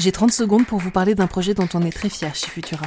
J'ai 30 secondes pour vous parler d'un projet dont on est très fier chez Futura.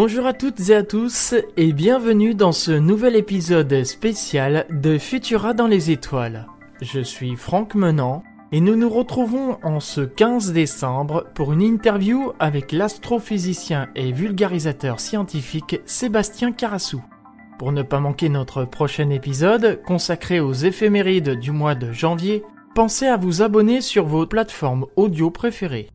Bonjour à toutes et à tous et bienvenue dans ce nouvel épisode spécial de Futura dans les étoiles. Je suis Franck Menant et nous nous retrouvons en ce 15 décembre pour une interview avec l'astrophysicien et vulgarisateur scientifique Sébastien Carassou. Pour ne pas manquer notre prochain épisode consacré aux éphémérides du mois de janvier, pensez à vous abonner sur vos plateformes audio préférées.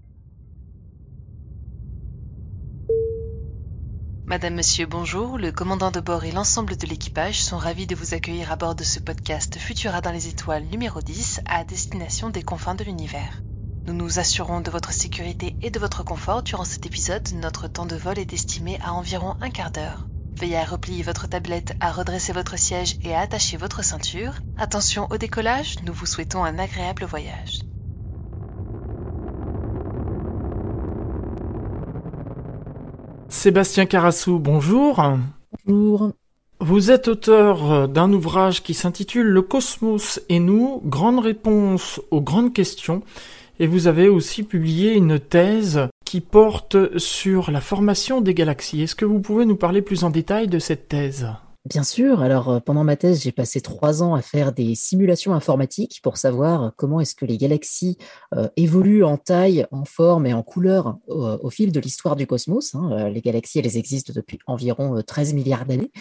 Madame, Monsieur, bonjour. Le commandant de bord et l'ensemble de l'équipage sont ravis de vous accueillir à bord de ce podcast Futura dans les étoiles numéro 10 à destination des confins de l'univers. Nous nous assurons de votre sécurité et de votre confort durant cet épisode. Notre temps de vol est estimé à environ un quart d'heure. Veuillez à replier votre tablette, à redresser votre siège et à attacher votre ceinture. Attention au décollage, nous vous souhaitons un agréable voyage. Sébastien Carassou, bonjour. Bonjour. Vous êtes auteur d'un ouvrage qui s'intitule Le cosmos et nous, grande réponse aux grandes questions. Et vous avez aussi publié une thèse qui porte sur la formation des galaxies. Est-ce que vous pouvez nous parler plus en détail de cette thèse? Bien sûr. Alors, pendant ma thèse, j'ai passé trois ans à faire des simulations informatiques pour savoir comment est-ce que les galaxies évoluent en taille, en forme et en couleur au, fil de l'histoire du cosmos. Hein. Les galaxies, elles existent depuis environ 13 milliards d'années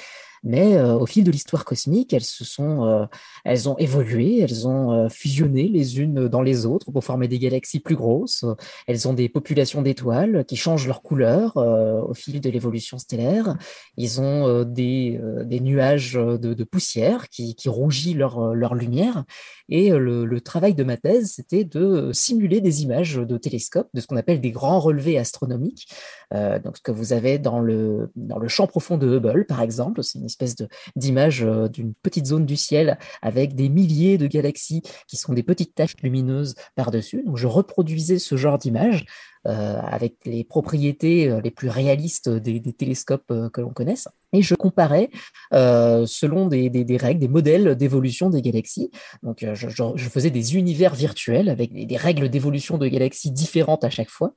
mais euh, au fil de l'histoire cosmique, elles se sont, euh, elles ont évolué, elles ont euh, fusionné les unes dans les autres pour former des galaxies plus grosses. Elles ont des populations d'étoiles qui changent leur couleur au fil de l'évolution stellaire. Ils ont des, des nuages de, poussière qui, qui rougit leur, leur lumière. Et le, travail de ma thèse, c'était de simuler des images de télescope, de ce qu'on appelle des grands relevés astronomiques. donc, ce que vous avez dans le, dans le champ profond de Hubble, par exemple, c'est une espèce d'image euh, d'une petite zone du ciel avec des milliers de galaxies qui sont des petites taches lumineuses par-dessus. Donc je reproduisais ce genre d'image euh, avec les propriétés euh, les plus réalistes des, télescopes que l'on connaisse. Et je comparais selon des, règles, des modèles d'évolution des galaxies. Donc je, faisais des univers virtuels avec des, règles d'évolution de galaxies différentes à chaque fois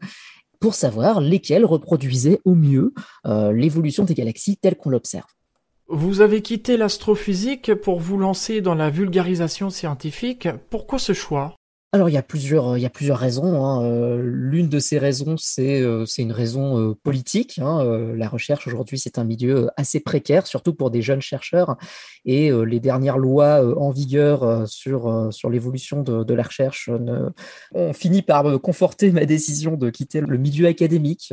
pour savoir lesquelles reproduisaient au mieux l'évolution des galaxies telle qu'on l'observe. Vous avez quitté l'astrophysique pour vous lancer dans la vulgarisation scientifique. Pourquoi ce choix? Alors il y a plusieurs, raisons. Hein. Euh, l'une de ces raisons, c'est euh, une raison euh, politique. Hein. La recherche aujourd'hui, c'est un milieu assez précaire, surtout pour des jeunes chercheurs. Et les dernières lois en vigueur sur sur l'évolution de, la recherche ont fini par conforter ma décision de quitter le milieu académique.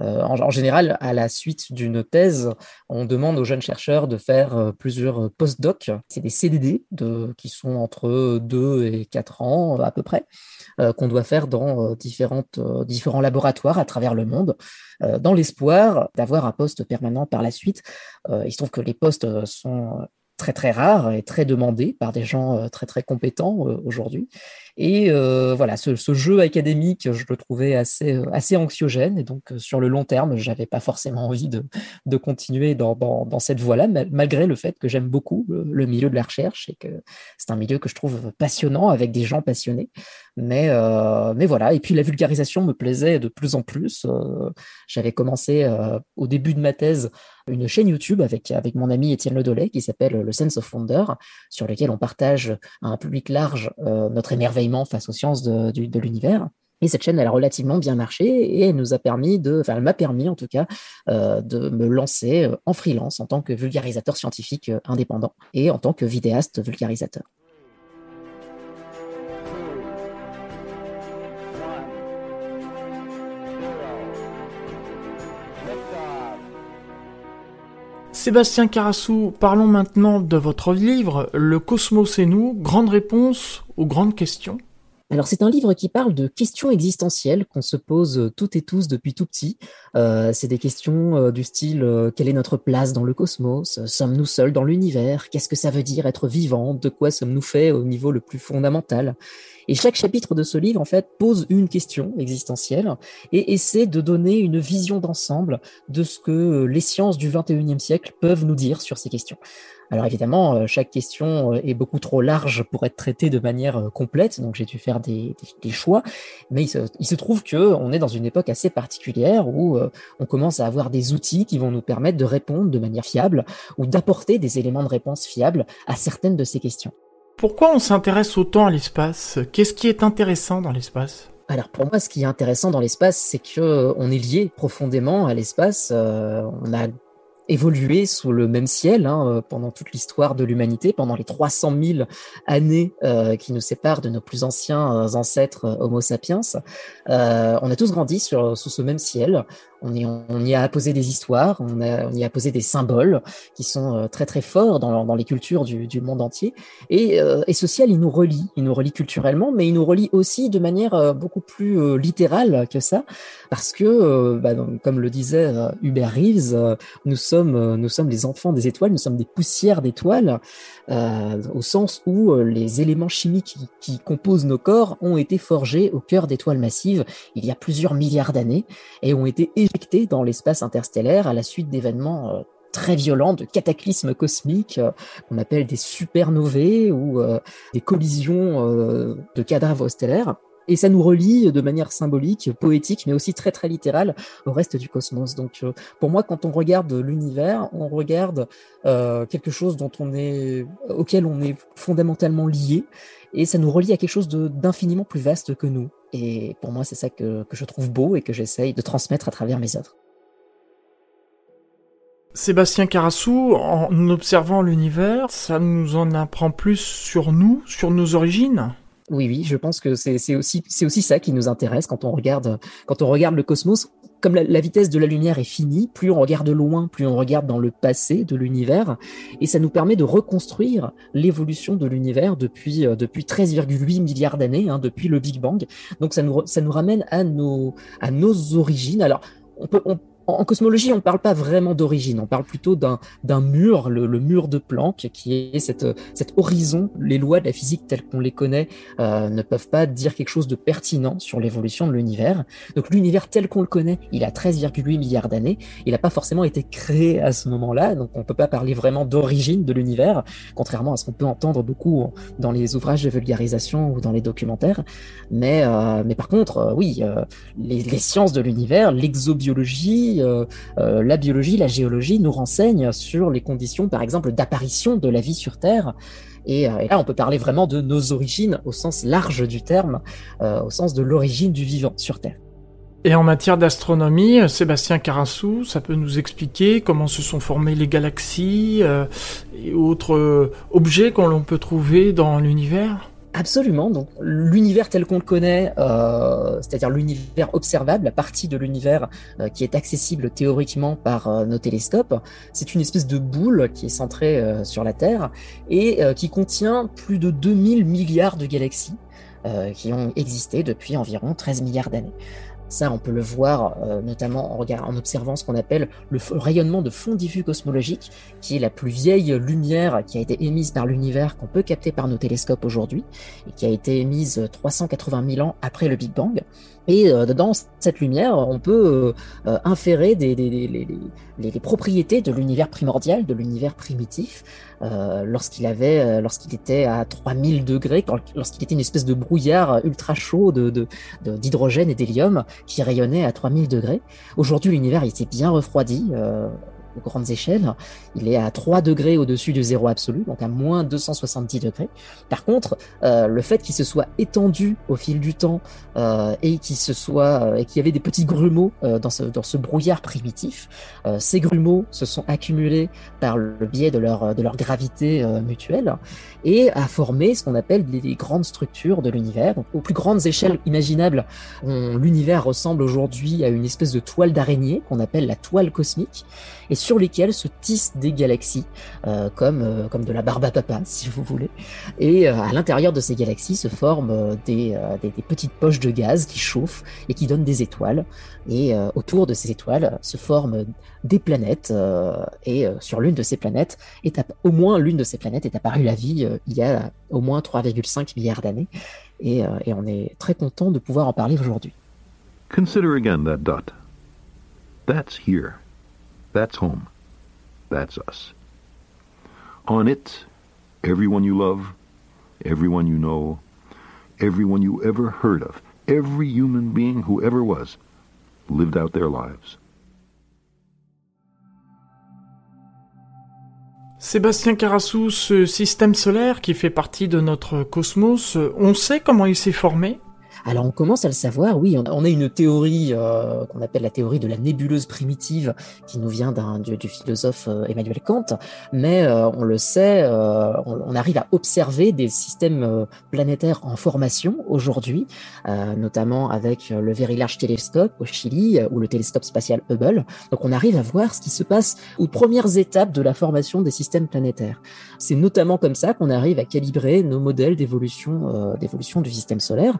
Euh, en, général, à la suite d'une thèse, on demande aux jeunes chercheurs de faire euh, plusieurs post-docs. C'est des CDD qui sont entre 2 et 4 ans à peu près, euh, qu'on doit faire dans différents laboratoires à travers le monde, dans l'espoir d'avoir un poste permanent par la suite. il se trouve que les postes sont très très rares et très demandés par des gens très très compétents aujourd'hui. Et euh, voilà, ce, jeu académique, je le trouvais assez, euh, assez anxiogène. Et donc, euh, sur le long terme, j'avais pas forcément envie de, de continuer dans, dans, cette voie-là, malgré le fait que j'aime beaucoup le, milieu de la recherche et que c'est un milieu que je trouve passionnant avec des gens passionnés. Mais, mais voilà. Et puis, la vulgarisation me plaisait de plus en plus. J'avais commencé au début de ma thèse une chaîne YouTube avec, avec mon ami Étienne Ledollet qui s'appelle Le Sense of Wonder, sur lequel on partage à un public large notre émerveillement face aux sciences de, l'univers. Et cette chaîne, elle a relativement bien marché et elle nous a permis de, enfin, elle m'a permis en tout cas euh, de me lancer euh, en freelance en tant que vulgarisateur scientifique euh, indépendant et en tant que vidéaste vulgarisateur. Sébastien Carassou, parlons maintenant de votre livre Le Cosmos et nous, grande réponse aux grandes questions. Alors c'est un livre qui parle de questions existentielles qu'on se pose toutes et tous depuis tout petit. Euh, c'est des questions euh, du style euh, quelle est notre place dans le cosmos? Sommes-nous seuls dans l'univers? Qu'est-ce que ça veut dire être vivant? De quoi sommes-nous faits au niveau le plus fondamental? Et chaque chapitre de ce livre, en fait, pose une question existentielle et essaie de donner une vision d'ensemble de ce que les sciences du 21e siècle peuvent nous dire sur ces questions. Alors évidemment, euh, chaque question euh, est beaucoup trop large pour être traitée de manière euh, complète, donc j'ai dû faire des, choix. Mais il se, trouve que on est dans une époque assez particulière où on commence à avoir des outils qui vont nous permettre de répondre de manière fiable ou d'apporter des éléments de réponse fiables à certaines de ces questions. Pourquoi on s'intéresse autant à l'espace? Qu'est-ce qui est intéressant dans l'espace? Alors pour moi, ce qui est intéressant dans l'espace, c'est que on est lié profondément à l'espace. on a évolué sous le même ciel hein, pendant toute l'histoire de l'humanité, pendant les 300 000 années euh, qui nous séparent de nos plus anciens euh, ancêtres euh, Homo sapiens. Euh, on a tous grandi sous ce même ciel on y, a posé des histoires, on, y a posé des symboles qui sont euh, très très forts dans, les cultures du, monde entier. Et, euh, et, ce ciel, il nous relie, il nous relie culturellement, mais il nous relie aussi de manière euh, beaucoup plus littérale que ça, parce que, bah, comme le disait Hubert Reeves, nous sommes, nous sommes les enfants des étoiles, nous sommes des poussières d'étoiles, au sens où les éléments chimiques qui, qui composent nos corps ont été forgés au cœur d'étoiles massives il y a plusieurs milliards d'années et ont été dans l'espace interstellaire à la suite d'événements euh, très violents, de cataclysmes cosmiques euh, qu'on appelle des supernovae ou euh, des collisions de cadavres stellaires. Et ça nous relie de manière symbolique, poétique, mais aussi très très littérale au reste du cosmos. Donc pour moi, quand on regarde l'univers, on regarde quelque chose auquel on est fondamentalement lié, et ça nous relie à quelque chose d'infiniment plus vaste que nous. Et pour moi, c'est ça que, je trouve beau et que j'essaye de transmettre à travers mes œuvres. Sébastien Carassou, en observant l'univers, ça nous en apprend plus sur nous, sur nos origines? Oui, oui, je pense que c'est aussi, aussi ça qui nous intéresse quand on regarde, quand on regarde le cosmos. Comme la, vitesse de la lumière est finie, plus on regarde loin, plus on regarde dans le passé de l'univers, et ça nous permet de reconstruire l'évolution de l'univers depuis, euh, depuis 13,8 milliards d'années, hein, depuis le Big Bang. Donc ça nous, ça nous ramène à nos, à nos origines. Alors, on peut, en, cosmologie, on ne parle pas vraiment d'origine, on parle plutôt d'un mur, le, mur de Planck, qui est cet horizon. Les lois de la physique telles qu'on les connaît euh, ne peuvent pas dire quelque chose de pertinent sur l'évolution de l'univers. Donc l'univers tel qu'on le connaît, il a 13,8 milliards d'années, il n'a pas forcément été créé à ce moment-là, donc on ne peut pas parler vraiment d'origine de l'univers, contrairement à ce qu'on peut entendre beaucoup dans les ouvrages de vulgarisation ou dans les documentaires. Mais, euh, mais par contre, euh, oui, les sciences de l'univers, l'exobiologie, euh, euh, la biologie, la géologie nous renseignent sur les conditions, par exemple, d'apparition de la vie sur Terre. Et, euh, là, on peut parler vraiment de nos origines au sens large du terme, au sens de l'origine du vivant sur Terre. Et en matière d'astronomie, Sébastien Carassou, ça peut nous expliquer comment se sont formées les galaxies et autres objets qu'on peut trouver dans l'univers? Absolument. Donc l'univers tel qu'on le connaît, euh, c'est-à-dire l'univers observable, la partie de l'univers euh, qui est accessible théoriquement par euh, nos télescopes, c'est une espèce de boule qui est centrée sur la Terre et qui contient plus de 2000 milliards de galaxies qui ont existé depuis environ 13 milliards d'années. Ça, on peut le voir euh, notamment en, en, observant ce qu'on appelle le rayonnement de fond diffus cosmologique, qui est la plus vieille lumière qui a été émise par l'univers qu'on peut capter par nos télescopes aujourd'hui, et qui a été émise 380 000 ans après le Big Bang. Et euh, dans cette lumière, on peut euh, inférer des, des, des, les, propriétés de l'univers primordial, de l'univers primitif, lorsqu'il avait, lorsqu'il était à 3000 degrés, lorsqu'il était une espèce de brouillard ultra chaud d'hydrogène de, de, et d'hélium qui rayonnait à 3000 degrés. Aujourd'hui, l'univers s'est bien refroidi. Euh, aux grandes échelles, il est à 3 degrés au-dessus du zéro absolu, donc à moins 270 degrés. Par contre, euh, le fait qu'il se soit étendu au fil du temps euh, euh, et qu'il y avait des petits grumeaux dans, ce, dans ce brouillard primitif, ces grumeaux se sont accumulés par le biais de leur, de leur gravité mutuelle et a formé ce qu'on appelle les, grandes structures de l'univers. Aux plus grandes échelles imaginables, l'univers ressemble aujourd'hui à une espèce de toile d'araignée qu'on appelle la toile cosmique. Sur lesquels se tissent des galaxies, comme, comme de la barbe à papa, si vous voulez. Et à l'intérieur de ces galaxies se forment des, des, des, petites poches de gaz qui chauffent et qui donnent des étoiles. Et autour de ces étoiles se forment des planètes. et sur l'une de ces planètes, est au moins l'une de ces planètes est apparue la vie il y a au moins 3,5 milliards d'années. Et, et on est très content de pouvoir en parler aujourd'hui. Consider again that dot. That's here. That's home. That's us. On it, everyone you love, everyone you know, everyone you ever heard of, every human being who ever was, lived out their lives. Sébastien Carassou, ce système solaire qui fait partie de notre cosmos, on sait comment il s'est formé alors on commence à le savoir, oui, on a une théorie euh, qu'on appelle la théorie de la nébuleuse primitive qui nous vient d'un du, philosophe euh, Emmanuel Kant, mais euh, on le sait, on, arrive à observer des systèmes planétaires en formation aujourd'hui, notamment avec le Very Large Telescope au Chili ou le télescope spatial Hubble. Donc on arrive à voir ce qui se passe aux premières étapes de la formation des systèmes planétaires. C'est notamment comme ça qu'on arrive à calibrer nos modèles d'évolution du système solaire.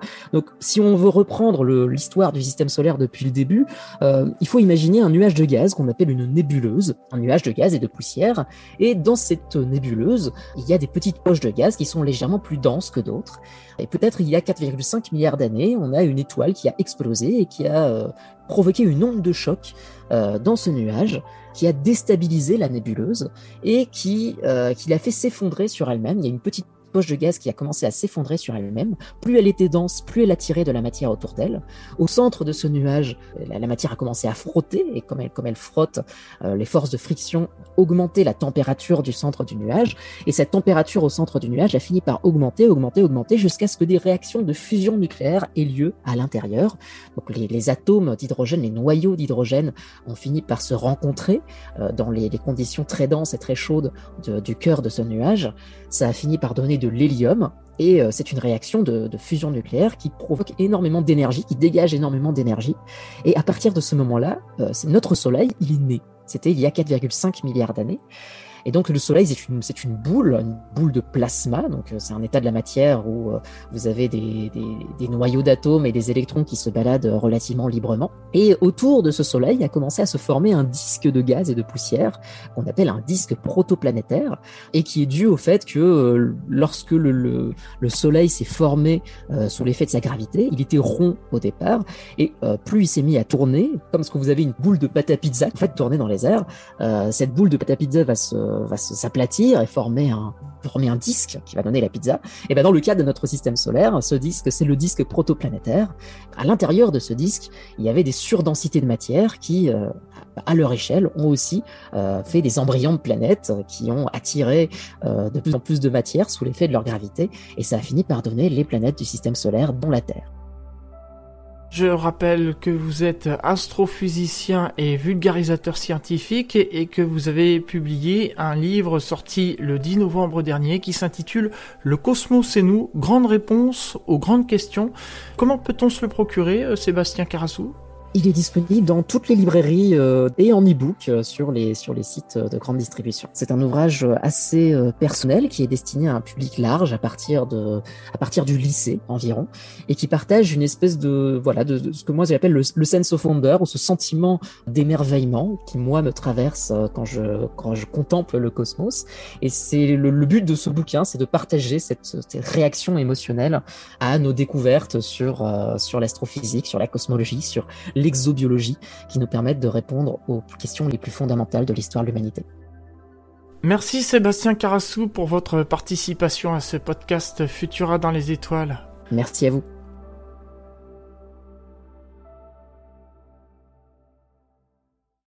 Si on veut reprendre l'histoire du système solaire depuis le début, euh, il faut imaginer un nuage de gaz qu'on appelle une nébuleuse, un nuage de gaz et de poussière. Et dans cette nébuleuse, il y a des petites poches de gaz qui sont légèrement plus denses que d'autres. Et peut-être il y a 4,5 milliards d'années, on a une étoile qui a explosé et qui a euh, provoqué une onde de choc euh, dans ce nuage qui a déstabilisé la nébuleuse et qui, l'a fait s'effondrer sur elle-même. Il y a une petite poche de gaz qui a commencé à s'effondrer sur elle-même. Plus elle était dense, plus elle attirait de la matière autour d'elle. Au centre de ce nuage, la, matière a commencé à frotter et comme elle, comme elle frotte, euh, les forces de friction augmentaient la température du centre du nuage. Et cette température au centre du nuage a fini par augmenter, augmenter, augmenter jusqu'à ce que des réactions de fusion nucléaire aient lieu à l'intérieur. Donc les, atomes d'hydrogène, les noyaux d'hydrogène ont fini par se rencontrer euh, dans les, conditions très denses et très chaudes du cœur de ce nuage. Ça a fini par donner de l'hélium. Et euh, c'est une réaction de, fusion nucléaire qui provoque énormément d'énergie, qui dégage énormément d'énergie. Et à partir de ce moment-là, euh, notre Soleil, il est né. C'était il y a 4,5 milliards d'années. Et donc le Soleil, c'est une, c'est une boule, une boule de plasma. Donc euh, c'est un état de la matière où euh, vous avez des, des, noyaux d'atomes et des électrons qui se baladent relativement librement. Et autour de ce Soleil a commencé à se former un disque de gaz et de poussière qu'on appelle un disque protoplanétaire et qui est dû au fait que euh, lorsque le, le, le Soleil s'est formé sous l'effet de sa gravité, il était rond au départ et plus il s'est mis à tourner, comme ce que vous avez une boule de pâte à pizza en fait tourner dans les airs, cette boule de pâte à pizza va se va s'aplatir et former un, former un disque qui va donner la pizza. Et ben dans le cas de notre système solaire, ce disque, c'est le disque protoplanétaire. À l'intérieur de ce disque, il y avait des surdensités de matière qui, euh, à leur échelle, ont aussi euh, fait des embryons de planètes qui ont attiré euh, de plus en plus de matière sous l'effet de leur gravité. Et ça a fini par donner les planètes du système solaire, dont la Terre. Je rappelle que vous êtes astrophysicien et vulgarisateur scientifique et que vous avez publié un livre sorti le 10 novembre dernier qui s'intitule Le cosmos et nous, grande réponse aux grandes questions. Comment peut-on se le procurer, euh, Sébastien Carassou? Il est disponible dans toutes les librairies euh, et en e-book euh, sur les, sur les sites euh, de grande distribution. C'est un ouvrage assez personnel qui est destiné à un public large à partir, de, à partir du lycée environ et qui partage une espèce de, voilà, de, ce que moi j'appelle le, le sense of wonder ou ce sentiment d'émerveillement qui moi me traverse quand je, quand je contemple le cosmos. Et c'est le, but de ce bouquin, c'est de partager cette, cette, réaction émotionnelle à nos découvertes sur, sur l'astrophysique, sur la cosmologie, sur l'exobiologie, qui nous permettent de répondre aux questions les plus fondamentales de l'histoire de l'humanité. Merci Sébastien Carassou pour votre participation à ce podcast Futura dans les étoiles. Merci à vous.